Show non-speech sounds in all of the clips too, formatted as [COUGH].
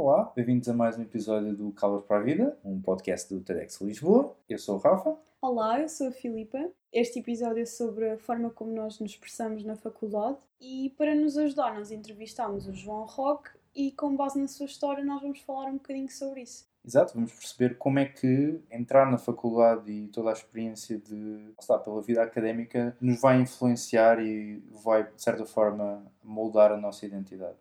Olá, bem-vindos a mais um episódio do Calas para a Vida, um podcast do TEDx Lisboa. Eu sou o Rafa. Olá, eu sou a Filipa. Este episódio é sobre a forma como nós nos expressamos na faculdade e para nos ajudar nós entrevistámos o João Roque e com base na sua história nós vamos falar um bocadinho sobre isso. Exato, vamos perceber como é que entrar na faculdade e toda a experiência de está, pela vida académica nos vai influenciar e vai, de certa forma, moldar a nossa identidade.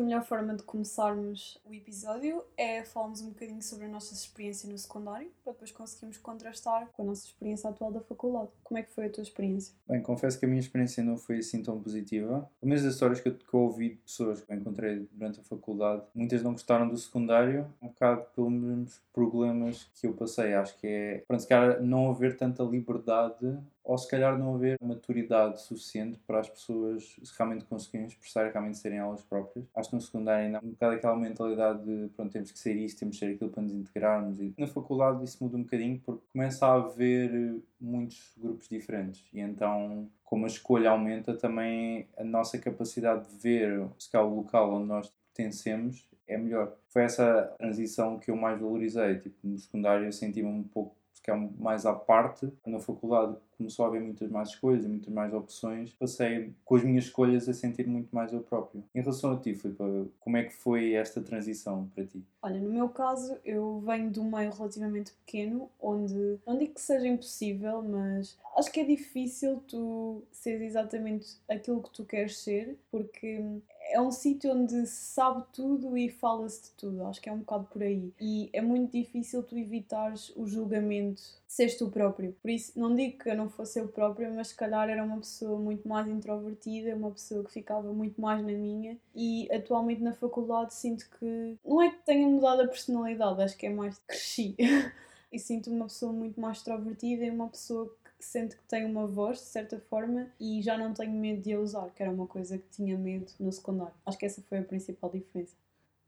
Melhor forma de começarmos o episódio é falarmos um bocadinho sobre a nossa experiência no secundário, para depois conseguirmos contrastar com a nossa experiência atual da faculdade. Como é que foi a tua experiência? Bem, confesso que a minha experiência não foi assim tão positiva. Pelo menos as histórias que eu, que ouvi de pessoas que eu encontrei durante a faculdade, muitas não gostaram do secundário, um bocado pelos problemas que eu passei. Acho que é, pronto, se calhar não haver tanta liberdade ou se calhar não haver maturidade suficiente para as pessoas realmente conseguirem expressar e realmente serem elas próprias. Acho que no secundário ainda há um bocado aquela mentalidade de pronto, temos que ser isto, temos que ser aquilo para nos integrarmos. E na faculdade isso muda um bocadinho porque começa a haver muitos grupos diferentes e então como a escolha aumenta também a nossa capacidade de ver se calhar o local onde nós pertencemos é melhor. Foi essa transição que eu mais valorizei. Tipo, no secundário eu senti-me um pouco é mais à parte. Na faculdade começou a haver muitas mais escolhas e muitas mais opções. Passei com as minhas escolhas a sentir muito mais eu próprio. Em relação a ti, Filipe, como é que foi esta transição para ti? Olha, no meu caso, eu venho de um meio relativamente pequeno, onde não digo que seja impossível, mas acho que é difícil tu seres exatamente aquilo que tu queres ser, porque é um sítio onde se sabe tudo e fala-se de tudo. Acho que é um bocado por aí. E é muito difícil tu evitares o julgamento de seres tu próprio. Por isso, não digo que eu não fosse eu própria, mas se calhar era uma pessoa muito mais introvertida, uma pessoa que ficava muito mais na minha. E atualmente na faculdade sinto que não é que tenha mudado a personalidade, acho que é mais cresci. [LAUGHS] e sinto uma pessoa muito mais extrovertida e uma pessoa sente que tem uma voz, de certa forma, e já não tenho medo de a usar, que era uma coisa que tinha medo no secundário. Acho que essa foi a principal diferença.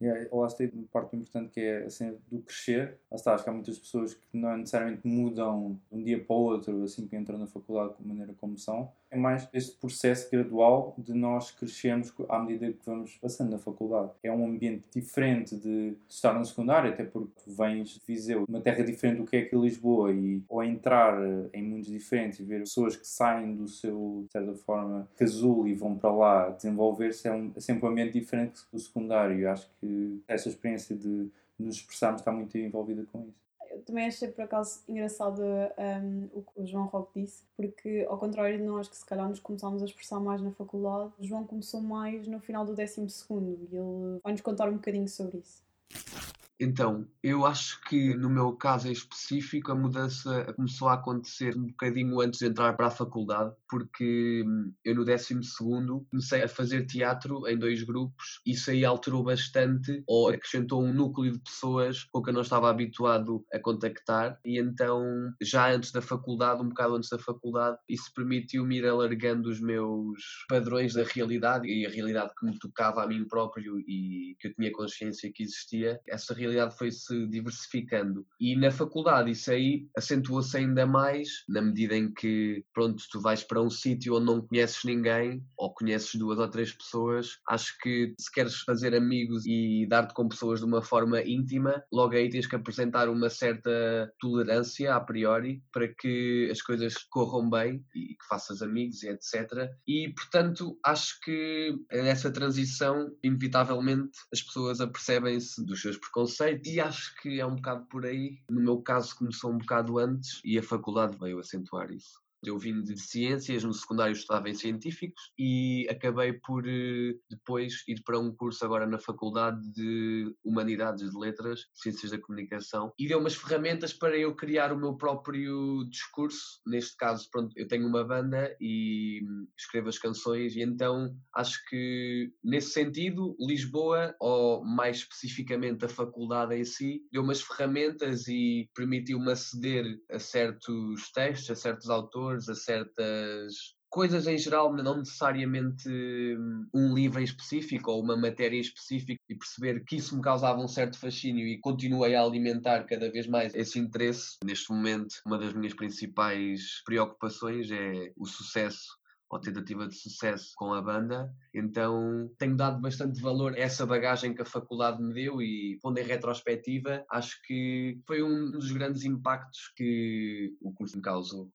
Yeah, lá está uma parte importante que é assim, do crescer. Está, acho que há muitas pessoas que não necessariamente mudam de um dia para o outro assim que entram na faculdade a maneira como são. É mais este processo gradual de nós crescermos à medida que vamos passando na faculdade. É um ambiente diferente de estar no secundário, até porque vens de Viseu, uma terra diferente do que é aqui Lisboa, e ao entrar em mundos diferentes e ver pessoas que saem do seu, de certa forma, casulo e vão para lá desenvolver-se, é, um, é sempre um ambiente diferente do secundário. Acho que essa experiência de nos expressarmos está muito envolvida com isso. Eu também achei por acaso engraçado um, o que o João Roque disse, porque ao contrário de nós que se calhar nos começámos a expressar mais na faculdade, o João começou mais no final do 12 e ele vai nos contar um bocadinho sobre isso. Então, eu acho que no meu caso em específico a mudança começou a acontecer um bocadinho antes de entrar para a faculdade, porque hum, eu no 12 comecei a fazer teatro em dois grupos e isso aí alterou bastante ou acrescentou um núcleo de pessoas com que eu não estava habituado a contactar e então já antes da faculdade, um bocado antes da faculdade, isso permitiu-me ir alargando os meus padrões da realidade e a realidade que me tocava a mim próprio e que eu tinha consciência que existia. Essa realidade realidade foi-se diversificando. E na faculdade isso aí acentuou-se ainda mais, na medida em que, pronto, tu vais para um sítio onde não conheces ninguém, ou conheces duas ou três pessoas, acho que se queres fazer amigos e dar-te com pessoas de uma forma íntima, logo aí tens que apresentar uma certa tolerância a priori para que as coisas corram bem e que faças amigos e etc. E portanto acho que nessa transição, inevitavelmente, as pessoas apercebem-se dos seus preconceitos e acho que é um bocado por aí. No meu caso, começou um bocado antes e a faculdade veio acentuar isso. Eu vim de ciências, no secundário estava em científicos e acabei por eh, depois ir para um curso agora na faculdade de Humanidades de Letras, Ciências da Comunicação, e deu umas ferramentas para eu criar o meu próprio discurso. Neste caso, pronto, eu tenho uma banda e escrevo as canções, e então acho que nesse sentido, Lisboa, ou mais especificamente a faculdade em si, deu umas ferramentas e permitiu-me aceder a certos textos, a certos autores autores, a certas coisas em geral, não necessariamente hum, um livro em específico ou uma matéria específica, e perceber que isso me causava um certo fascínio e continuei a alimentar cada vez mais esse interesse. Neste momento, uma das minhas principais preocupações é o sucesso ou tentativa de sucesso com a banda, então tenho dado bastante valor a essa bagagem que a faculdade me deu e, pondo em retrospectiva, acho que foi um dos grandes impactos que o curso me causou.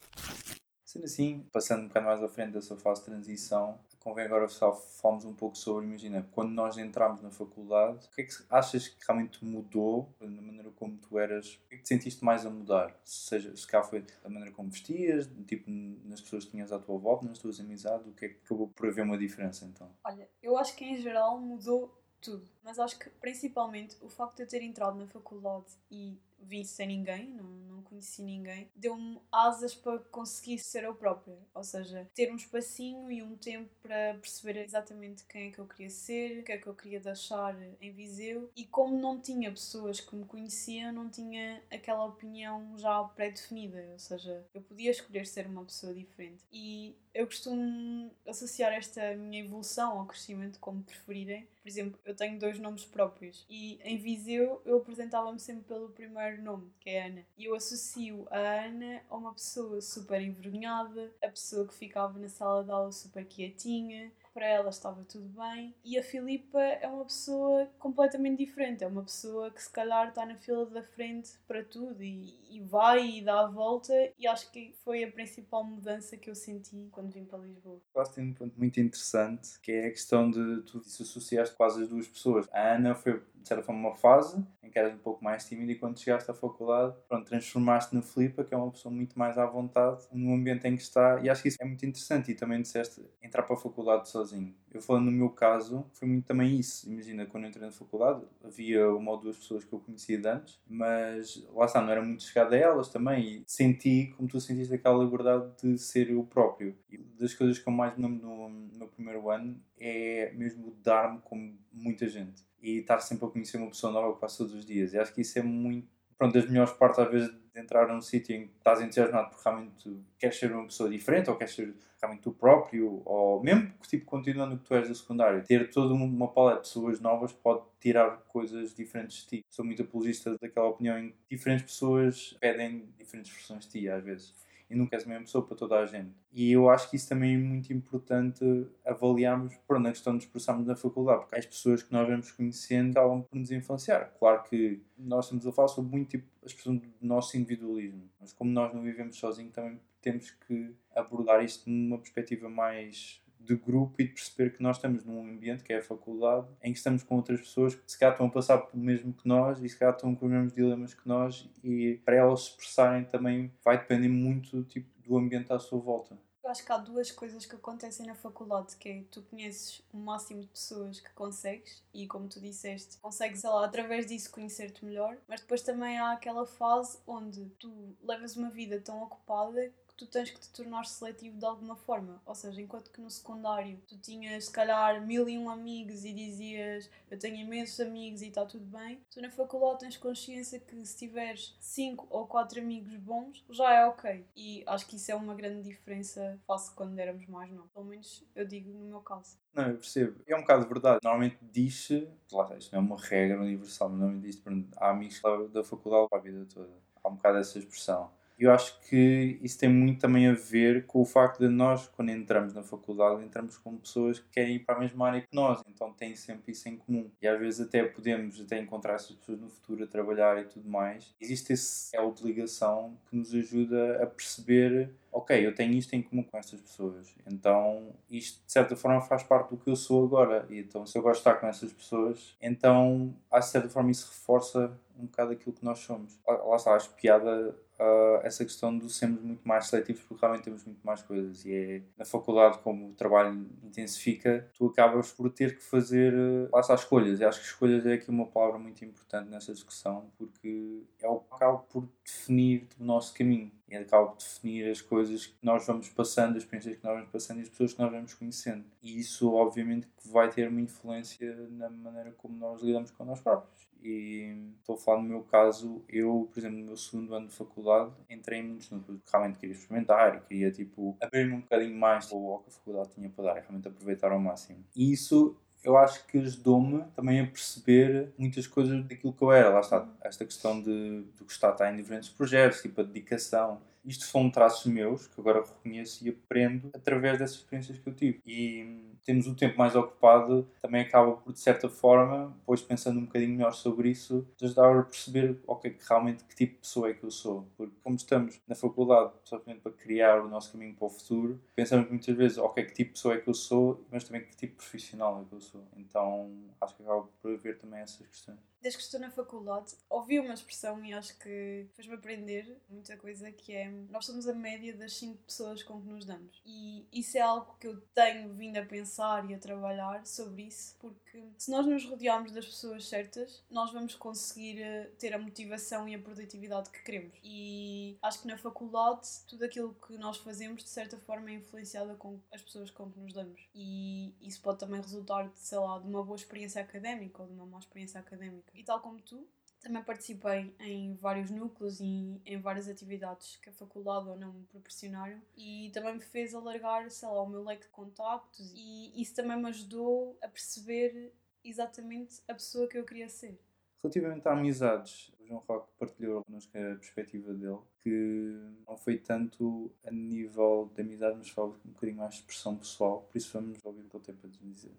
Sendo assim, passando um bocado mais à frente dessa fase de transição, convém agora só falarmos um pouco sobre, imagina, quando nós entramos na faculdade, o que é que achas que realmente mudou na maneira como tu eras? O que é que te sentiste mais a mudar? Seja, se cá foi a maneira como vestias, tipo, nas pessoas que tinhas à tua volta, nas tuas amizades, o que é que acabou por haver uma diferença então? Olha, eu acho que em geral mudou tudo, mas acho que principalmente o facto de eu ter entrado na faculdade e vim sem ninguém, não, não conheci ninguém, deu-me asas para conseguir ser eu própria. Ou seja, ter um espacinho e um tempo para perceber exatamente quem é que eu queria ser, o que é que eu queria deixar em Viseu. E como não tinha pessoas que me conheciam, não tinha aquela opinião já pré-definida. Ou seja, eu podia escolher ser uma pessoa diferente. E eu costumo associar esta minha evolução ao crescimento como preferirem. Por exemplo, eu tenho dois nomes próprios e em Viseu eu apresentava-me sempre pelo primeiro nome, que é Ana. E eu associo a Ana a uma pessoa super envergonhada, a pessoa que ficava na sala de aula super quietinha, para ela estava tudo bem. E a Filipa é uma pessoa completamente diferente. É uma pessoa que se calhar está na fila da frente para tudo e, e vai e dá a volta. E acho que foi a principal mudança que eu senti quando vim para Lisboa. Gosto de um ponto muito interessante que é a questão de tu se associaste quase as duas pessoas. A Ana foi de certa forma, uma fase em que eras um pouco mais tímida e quando chegaste à faculdade, pronto, transformaste no Filipa, que é uma pessoa muito mais à vontade no ambiente em que está e acho que isso é muito interessante e também disseste entrar para a faculdade sozinho. Eu falando no meu caso, foi muito também isso. Imagina, quando eu entrei na faculdade, havia uma ou duas pessoas que eu conhecia de antes, mas lá está, não era muito chegado a elas também e senti, como tu sentiste, aquela liberdade de ser eu próprio. E das coisas que eu mais me lembro no, meu primeiro ano é mesmo dar-me com muita gente e estar sempre a conhecer uma pessoa nova quase todos os dias. E acho que isso é muito, pronto, das melhores partes às vezes de entrar num sítio em que estás entusiasmado porque realmente queres ser uma pessoa diferente ou queres ser realmente tu próprio ou mesmo tipo, continuando o que tu és do secundário, ter toda uma paleta de pessoas novas pode tirar coisas diferentes de ti. Sou muito apologista daquela opinião em que diferentes pessoas pedem diferentes versões de ti às vezes e nunca és a mesma pessoa para toda a gente. E eu acho que isso também é muito importante avaliarmos por na questão de expressarmos na faculdade, porque as pessoas que nós vamos conhecendo acabam por nos influenciar. Claro que nós estamos a falar sobre muito tipo a expressão do nosso individualismo, mas como nós não vivemos sozinhos, também temos que abordar isto numa perspectiva mais de grupo e de perceber que nós estamos num ambiente que é a faculdade, em que estamos com outras pessoas que se calhar estão a passar pelo mesmo que nós e se calhar estão com os mesmos dilemas que nós e para elas se expressarem também vai depender muito tipo, do ambiente à sua volta. Eu acho que há duas coisas que acontecem na faculdade, que é tu conheces o máximo de pessoas que consegues e como tu disseste, consegues lá, através disso conhecer-te melhor, mas depois também há aquela fase onde tu levas uma vida tão ocupada tu tens que te tornar seletivo de alguma forma. Ou seja, enquanto que no secundário tu tinhas se calhar mil e um amigos e dizias eu tenho imensos amigos e está tudo bem, tu na faculdade tens consciência que se tiveres cinco ou quatro amigos bons já é ok. E acho que isso é uma grande diferença face quando éramos mais novos. Pelo menos eu digo no meu caso. Não, eu percebo. É um bocado verdade. Normalmente diz-se, lá isto não é uma regra universal, mas normalmente diz-se, há amigos da faculdade para a vida toda. Há um bocado essa expressão. Eu acho que isso tem muito também a ver com o facto de nós, quando entramos na faculdade, entramos com pessoas que querem ir para a mesma área que nós, então têm sempre isso em comum. E às vezes até podemos até encontrar essas pessoas no futuro a trabalhar e tudo mais. Existe esse elo de ligação que nos ajuda a perceber ok, eu tenho isto em comum com estas pessoas, então isto de certa forma faz parte do que eu sou agora, e então se eu gosto de estar com essas pessoas, então de certa forma isso reforça um bocado aquilo que nós somos. Lá está, acho piada uh, essa questão de sermos muito mais seletivos porque realmente temos muito mais coisas. E é na faculdade como o trabalho intensifica tu acabas por ter que fazer uh, lá está escolhas. E acho que escolhas é aqui uma palavra muito importante nessa discussão porque é o que acaba por definir o nosso caminho e acaba por definir as coisas que nós vamos passando, as experiências que nós vamos passando e as pessoas que nós vamos conhecendo. E isso, obviamente, que vai ter uma influência na maneira como nós lidamos com nós próprios. E estou a falar no meu caso, eu, por exemplo, no meu segundo ano de faculdade, entrei muitos núcleos que realmente queria experimentar e queria, tipo, abrir-me um bocadinho mais ao que a faculdade tinha para dar realmente aproveitar ao máximo. E isso eu acho que ajudou-me também a perceber muitas coisas daquilo que eu era. Lá está, esta questão de, de gostar de estar em diferentes projetos, tipo a dedicação. Isto são traços meus que agora reconheço e aprendo através dessas experiências que eu tive. E temos o tempo mais ocupado, também acaba por, de certa forma, depois pensando um bocadinho melhor sobre isso, ajudar a perceber ok, realmente que tipo de pessoa é que eu sou. Porque como estamos na faculdade, simplesmente para criar o nosso caminho para o futuro, pensamos muitas vezes, ok, que tipo de pessoa é que eu sou, mas também que tipo de profissional é que eu sou. Então acho que acaba por haver também essas questões desde que estou na faculdade, ouvi uma expressão e acho que fez-me aprender muita coisa que é nós somos a média das 5 pessoas com que nos damos. E isso é algo que eu tenho vindo a pensar e a trabalhar sobre isso, porque se nós nos rodearmos das pessoas certas, nós vamos conseguir eh, ter a motivação e a produtividade que queremos. E acho que na faculdade tudo aquilo que nós fazemos de certa forma é influenciado com as pessoas com que nos damos. E isso pode também resultar de, sei lá, de uma boa experiência académica ou de uma má experiência académica. E tal como tu, também participei em vários núcleos e em várias atividades que a faculdade ou não me proporcionaram e também me fez alargar, sei lá, o meu leque de contactos e isso também me ajudou a perceber exatamente a pessoa que eu queria ser. Relativamente a amizades, o João Roque partilhou connosco a perspectiva dele, que não foi tanto a nível de amizade, mas foi um bocadinho mais de expressão pessoal, por isso vamos ouvir o que ele tem para dizer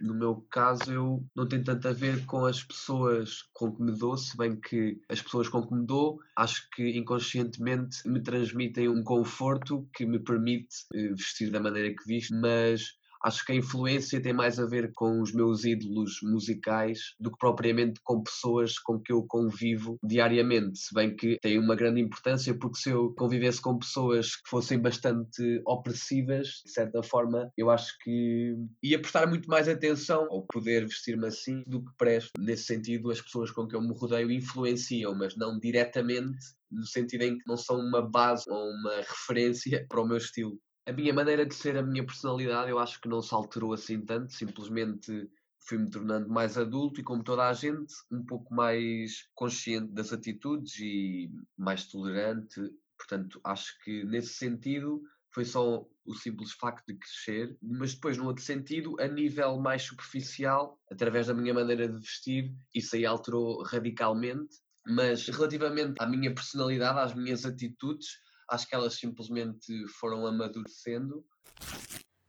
no meu caso, eu não tenho tanto a ver com as pessoas com que me dou, se bem que as pessoas com que me dou, acho que inconscientemente me transmitem um conforto que me permite eh, vestir da maneira que visto, mas Acho que a influência tem mais a ver com os meus ídolos musicais do que propriamente com pessoas com que eu convivo diariamente. Se bem que tem uma grande importância, porque se eu convivesse com pessoas que fossem bastante opressivas, de certa forma, eu acho que ia prestar muito mais atenção ao poder vestir-me assim do que presto. Nesse sentido, as pessoas com que eu me rodeio influenciam, mas não diretamente no sentido em que não são uma base ou uma referência [LAUGHS] para o meu estilo a minha maneira de ser, a minha personalidade, eu acho que não se alterou assim tanto, simplesmente fui-me tornando mais adulto e, como toda a gente, um pouco mais consciente das atitudes e mais tolerante. Portanto, acho que nesse sentido foi só o simples facto de crescer, mas depois, no outro sentido, a nível mais superficial, através da minha maneira de vestir, isso aí alterou radicalmente. Mas relativamente à minha personalidade, às minhas atitudes, acho que elas simplesmente foram amadurecendo.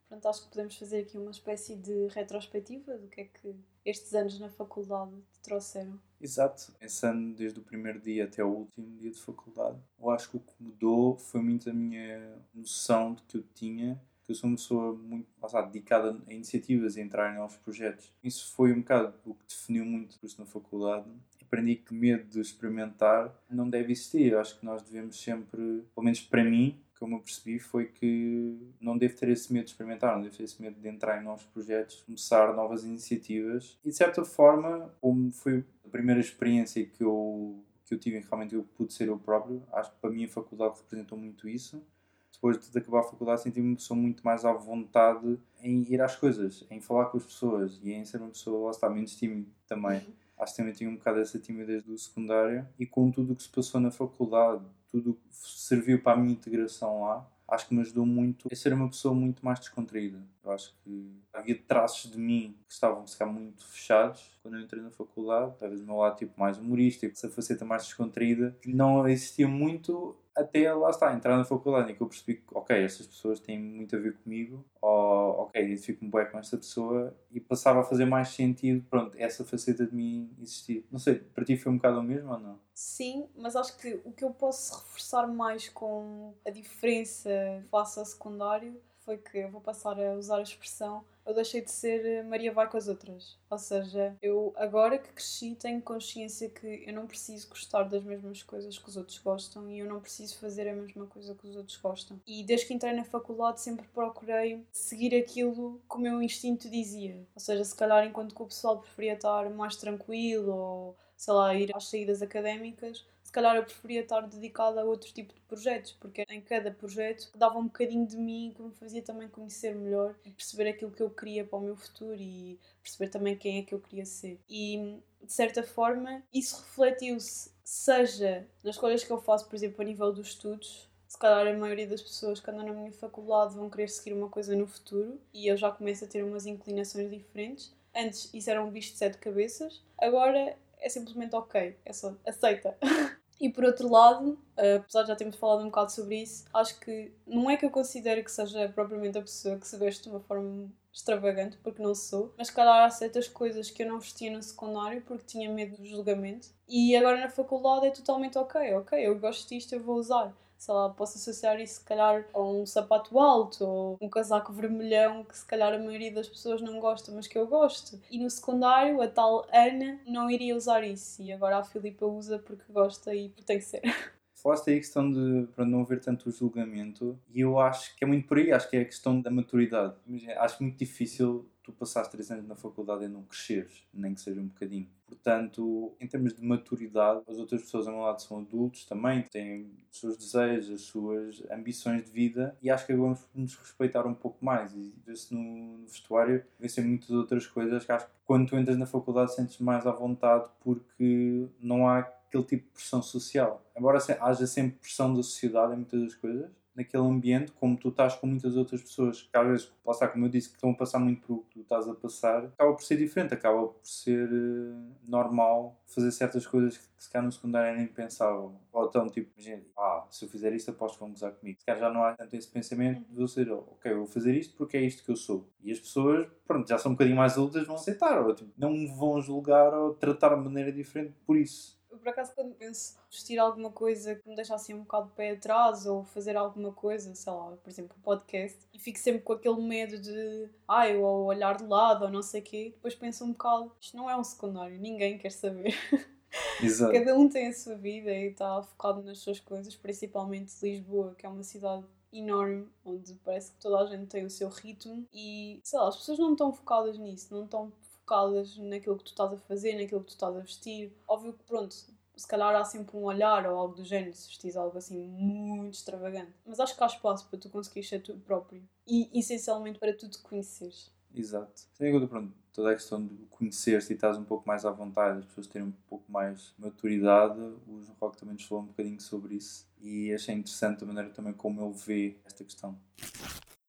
Pronto, acho que podemos fazer aqui uma espécie de retrospectiva do que é que estes anos na faculdade te trouxeram. Exato, pensando desde o primeiro dia até o último dia de faculdade, eu acho que o que mudou foi muito a minha noção de que eu tinha que eu sou uma pessoa muito sabe, dedicada a iniciativas e a entrar em novos projetos. Isso foi um bocado o que definiu muito isso na faculdade aprendi que medo de experimentar não deve existir. Acho que nós devemos sempre, pelo menos para mim, como eu percebi, foi que não devo ter esse medo de experimentar, não devo ter esse medo de entrar em novos projetos, começar novas iniciativas. E de certa forma, como foi a primeira experiência que eu, que eu tive realmente eu pude ser eu próprio, acho que para mim a faculdade representou muito isso. Depois de acabar a faculdade, senti-me uma pessoa muito mais à vontade em ir às coisas, em falar com as pessoas e em ser uma pessoa, lá está, menos tímida também. Acho que também tinha um bocado essa timidez do secundário e com tudo o que se passou na faculdade, tudo o que serviu para a minha integração lá, acho que me ajudou muito a ser uma pessoa muito mais descontraída. Eu acho que havia traços de mim que estavam se muito fechados quando eu entrei na faculdade, talvez o meu lado tipo mais humorístico, essa faceta mais descontraída, não existia muito até lá está, entrar na faculdade e que eu percebi que, ok, estas pessoas têm muito a ver comigo, ou, ok, identifico-me bem com esta pessoa e passava a fazer mais sentido, pronto, essa faceta de mim existir. Não sei, para ti foi um bocado o mesmo ou não? Sim, mas acho que o que eu posso reforçar mais com a diferença face ao secundário foi que eu vou passar a usar a expressão eu deixei de ser eh, Maria vai com as outras. Ou seja, eu agora que cresci tenho consciência que eu não preciso gostar das mesmas coisas que os outros gostam e eu não preciso fazer a mesma coisa que os outros gostam. E desde que entrei na faculdade sempre procurei seguir aquilo que o meu instinto dizia. Ou seja, se calhar enquanto que o pessoal preferia estar mais tranquilo ou sei lá, ir às saídas académicas, calhar eu preferia estar dedicada a outro tipo de projetos, porque em cada projeto dava um bocadinho de mim que me fazia também conhecer melhor e perceber aquilo que eu queria para o meu futuro e perceber também quem é que eu queria ser. E de certa forma isso refletiu-se, seja nas escolhas que eu faço, por exemplo, a nível dos estudos, se calhar a maioria das pessoas que andam na minha faculdade vão querer seguir uma coisa no futuro e eu já começo a ter umas inclinações diferentes. Antes isso era um bicho de sete cabeças, agora é simplesmente ok, é só aceita. [LAUGHS] E por outro lado, apesar de já termos falado um bocado sobre isso, acho que não é que eu considere que seja propriamente a pessoa que se veste de uma forma extravagante, porque não sou, mas calhar há certas coisas que eu não vestia no secundário porque tinha medo do julgamento. E agora na faculdade é totalmente ok, ok, eu gosto disto, eu vou usar sei lá, posso associar isso se calhar a um sapato alto ou um casaco vermelhão que se calhar a maioria das pessoas não gosta, mas que eu gosto. E no secundário, a tal Ana não iria usar isso e agora a Filipa usa porque gosta e porque tem que ser. [LAUGHS] Falaste aí a questão de para não haver tanto julgamento e eu acho que é muito por aí, acho que é a questão da maturidade. Acho muito difícil tu passares três anos na faculdade e não cresceres, nem que seja um bocadinho. Portanto, em termos de maturidade, as outras pessoas ao meu lado são adultos também, têm os seus desejos, as suas ambições de vida e acho que vamos nos respeitar um pouco mais. E vê-se no vestuário, vê-se em muitas outras coisas que acho que quando tu entras na faculdade sentes mais à vontade porque não há aquele tipo de pressão social. Embora haja sempre pressão da sociedade em muitas das coisas, naquele ambiente, como tu estás com muitas outras pessoas que às vezes, como eu disse, que estão a passar muito por o que tu estás a passar, acaba por ser diferente, acaba por ser uh, normal fazer certas coisas que se calhar no secundário nem pensavam. Ou então, tipo, gente, ah, se eu fizer isto, aposto que vão gozar comigo. Se calhar já não há tanto esse pensamento de você, ok, eu vou fazer isto porque é isto que eu sou. E as pessoas, pronto, já são um bocadinho mais adultas, vão aceitar, ou tipo, não vão julgar ou tratar de maneira diferente por isso. Por acaso, quando penso vestir alguma coisa que me deixa assim um bocado de pé atrás ou fazer alguma coisa, sei lá, por exemplo, um podcast, e fico sempre com aquele medo de, ai, ou olhar de lado ou não sei o quê, depois penso um bocado, isto não é um secundário, ninguém quer saber. [LAUGHS] Exato. Cada um tem a sua vida e está focado nas suas coisas, principalmente Lisboa, que é uma cidade enorme, onde parece que toda a gente tem o seu ritmo e, sei lá, as pessoas não estão focadas nisso, não estão focadas naquilo que tu estás a fazer, naquilo que tu estás a vestir. Óbvio que, pronto, se calhar há sempre um olhar ou algo do género se vestis algo assim muito extravagante. Mas acho que há espaço para tu conseguires ser tu próprio e essencialmente para tu te conheceres. Exato. Sem dúvida, pronto, toda a questão de conhecer-te e estás um pouco mais à vontade, as pessoas terem um pouco mais maturidade, o João Roque também nos falou um bocadinho sobre isso e achei interessante a maneira também como ele vê esta questão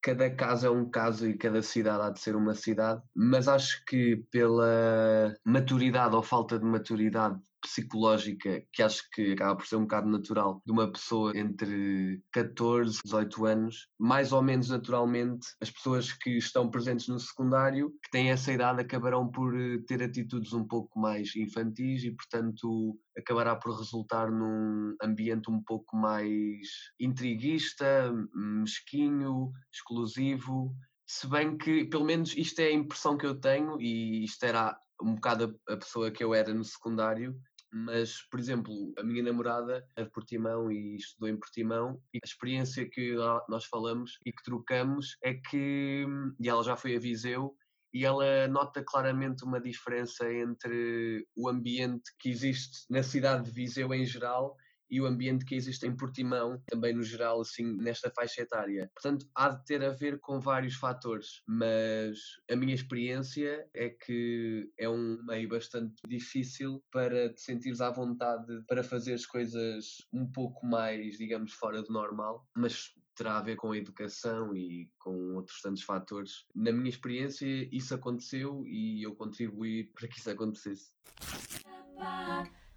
cada caso é um caso e cada cidade há de ser uma cidade, mas acho que pela maturidade ou falta de maturidade psicológica que acho que acaba por ser um bocado natural de uma pessoa entre 14 e 18 anos, mais ou menos naturalmente, as pessoas que estão presentes no secundário, que têm essa idade, acabarão por eh, ter atitudes um pouco mais infantis e, portanto, acabará por resultar num ambiente um pouco mais intriguista, mesquinho, exclusivo. Se bem que, pelo menos, isto é a impressão que eu tenho, e isto era um bocado a pessoa que eu era no secundário, mas, por exemplo, a minha namorada é de Portimão e estudou em Portimão, e a experiência que nós falamos e que trocamos é que, e ela já foi a Viseu, e ela nota claramente uma diferença entre o ambiente que existe na cidade de Viseu em geral e o ambiente que existe em Portimão, também no geral, assim, nesta faixa etária. Portanto, há de ter a ver com vários fatores, mas a minha experiência é que é um meio bastante difícil para te sentires à vontade para fazer as coisas um pouco mais, digamos, fora do normal, mas terá a ver com a educação e com outros tantos fatores. Na minha experiência, isso aconteceu e eu contribuí para que isso acontecesse.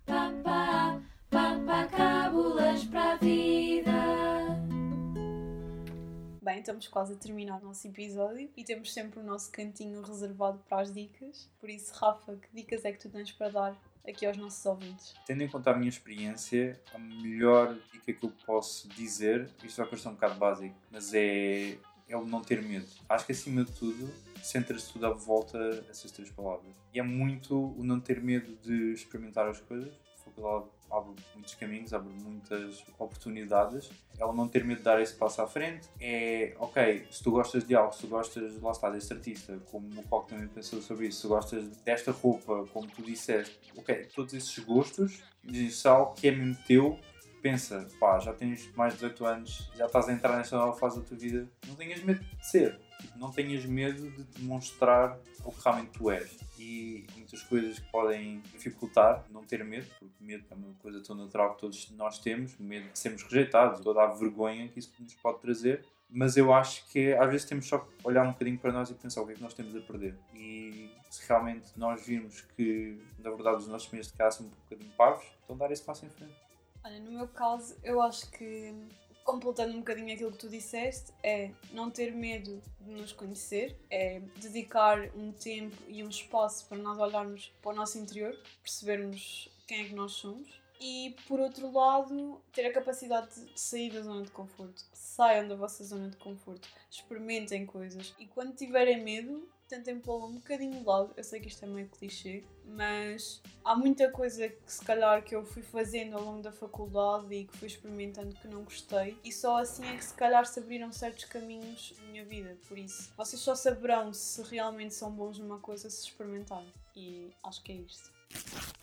para a Estamos quase a terminar o nosso episódio e temos sempre o nosso cantinho reservado para as dicas. Por isso, Rafa, que dicas é que tu tens para dar aqui aos nossos ouvintes? Tendo em conta a minha experiência, a melhor dica que eu posso dizer, isto vai parecer um bocado básico, mas é, é o não ter medo. Acho que acima de tudo, centra-se tudo à volta dessas três palavras. E é muito o não ter medo de experimentar as coisas, faculdade abre muitos caminhos, abre muitas oportunidades. Ela não ter medo de dar esse passo à frente é, ok, se tu gostas de algo, se tu gostas, lá está, deste artista, como o Coque também pensou sobre isso, se gostas desta roupa, como tu disseste, ok, todos esses gostos, diz algo que é mesmo teu, pensa, pá, já tens mais de 18 anos, já estás a entrar nesta nova fase da tua vida, não tenhas medo de ser. Não tenhas medo de demonstrar o que realmente tu és. E muitas coisas que podem dificultar não ter medo, porque medo é uma coisa tão natural que todos nós temos, medo de sermos rejeitados, toda a vergonha que isso nos pode trazer. Mas eu acho que às vezes temos só que olhar um bocadinho para nós e pensar o que é que nós temos a perder. E se realmente nós virmos que, na verdade, os nossos meios de casa são um bocadinho parvos, então dar esse passo em frente. Olha, no meu caso, eu acho que completando um bocadinho aquilo que tu disseste, é não ter medo de nos conhecer, é dedicar um tempo e um espaço para nós olharmos para o nosso interior, percebermos quem é que nós somos. E por outro lado, ter a capacidade de sair da zona de conforto. Saiam da vossa zona de conforto, experimentem coisas e quando tiverem medo, tentem pô-lo um bocadinho de lado. Eu sei que isto é meio clichê, mas há muita coisa que se calhar que eu fui fazendo ao longo da faculdade e que fui experimentando que não gostei. E só assim é que se calhar se abriram certos caminhos na minha vida. Por isso, vocês só saberão se realmente são bons numa coisa se experimentarem. E acho que é isto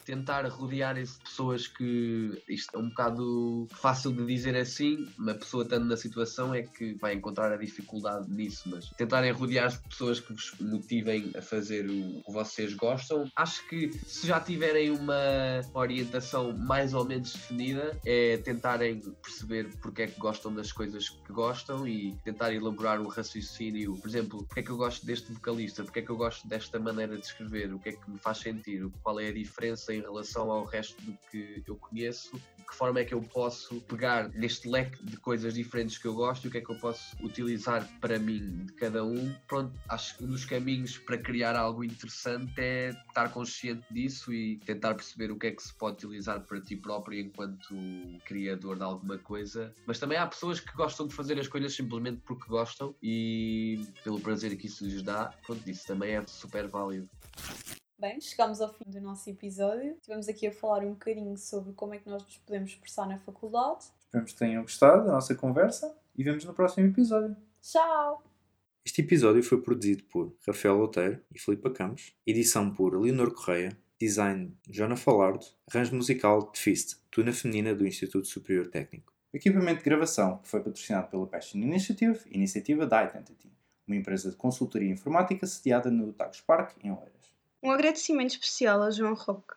tentar rodear-se de pessoas que isto é um bocado fácil de dizer assim, uma pessoa estando na situação é que vai encontrar a dificuldade nisso, mas tentarem rodear-se de pessoas que vos motivem a fazer o que vocês gostam. Acho que se já tiverem uma orientação mais ou menos definida, é tentarem perceber porque é que gostam das coisas que gostam e tentar elaborar o raciocínio, por exemplo, porque é que eu gosto deste vocalista, porque é que eu gosto desta maneira de escrever, o que é que me faz sentir, qual é a diferença em relação ao resto do que eu conheço, de que forma é que eu posso pegar neste leque de coisas diferentes que eu gosto e o que é que eu posso utilizar para mim de cada um. Pronto, acho que um dos caminhos para criar algo interessante é estar consciente disso e tentar perceber o que é que se pode utilizar para ti próprio enquanto criador de alguma coisa. Mas também há pessoas que gostam de fazer as coisas simplesmente porque gostam e pelo prazer que isso lhes dá. Pronto, isso também é super válido. Bem, chegamos ao fim do nosso episódio. Estivemos aqui a falar um bocadinho sobre como é que nós nos podemos expressar na faculdade. Esperamos que tenham gostado da nossa conversa e vemos no próximo episódio. Tchau! Este episódio foi produzido por Rafael Outeiro e Filipe Campos, edição por Leonor Correia, design Jona Falardo, arranjo musical de Fist, tuna feminina do Instituto Superior Técnico. O equipamento de gravação foi patrocinado pela Passion Initiative, iniciativa da Identity, uma empresa de consultoria informática sediada no Tagus Park, em Oeiras. Um agradecimento especial a João Roque.